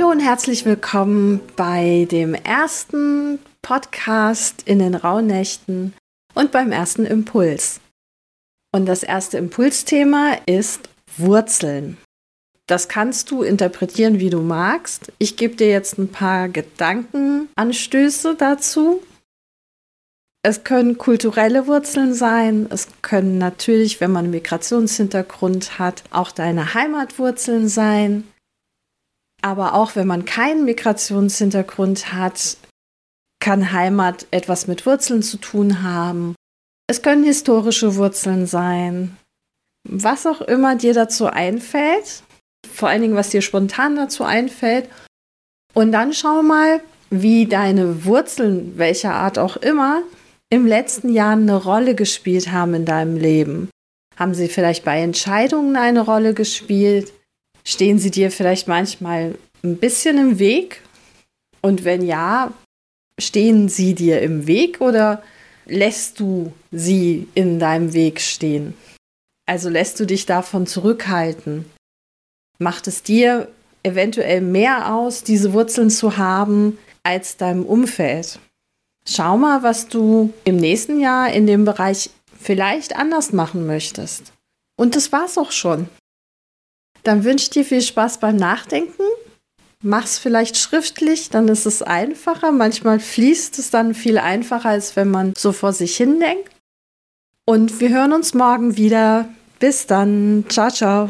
Hallo und herzlich willkommen bei dem ersten Podcast in den Rauhnächten und beim ersten Impuls. Und das erste Impulsthema ist Wurzeln. Das kannst du interpretieren, wie du magst. Ich gebe dir jetzt ein paar Gedankenanstöße dazu. Es können kulturelle Wurzeln sein. Es können natürlich, wenn man einen Migrationshintergrund hat, auch deine Heimatwurzeln sein. Aber auch wenn man keinen Migrationshintergrund hat, kann Heimat etwas mit Wurzeln zu tun haben. Es können historische Wurzeln sein. Was auch immer dir dazu einfällt, vor allen Dingen, was dir spontan dazu einfällt. Und dann schau mal, wie deine Wurzeln, welcher Art auch immer, im letzten Jahr eine Rolle gespielt haben in deinem Leben. Haben sie vielleicht bei Entscheidungen eine Rolle gespielt? Stehen sie dir vielleicht manchmal ein bisschen im Weg? Und wenn ja, stehen sie dir im Weg oder lässt du sie in deinem Weg stehen? Also lässt du dich davon zurückhalten? Macht es dir eventuell mehr aus, diese Wurzeln zu haben, als deinem Umfeld? Schau mal, was du im nächsten Jahr in dem Bereich vielleicht anders machen möchtest. Und das war's auch schon. Dann wünsche ich dir viel Spaß beim Nachdenken. Mach's vielleicht schriftlich, dann ist es einfacher. Manchmal fließt es dann viel einfacher, als wenn man so vor sich hin denkt. Und wir hören uns morgen wieder. Bis dann. Ciao, ciao.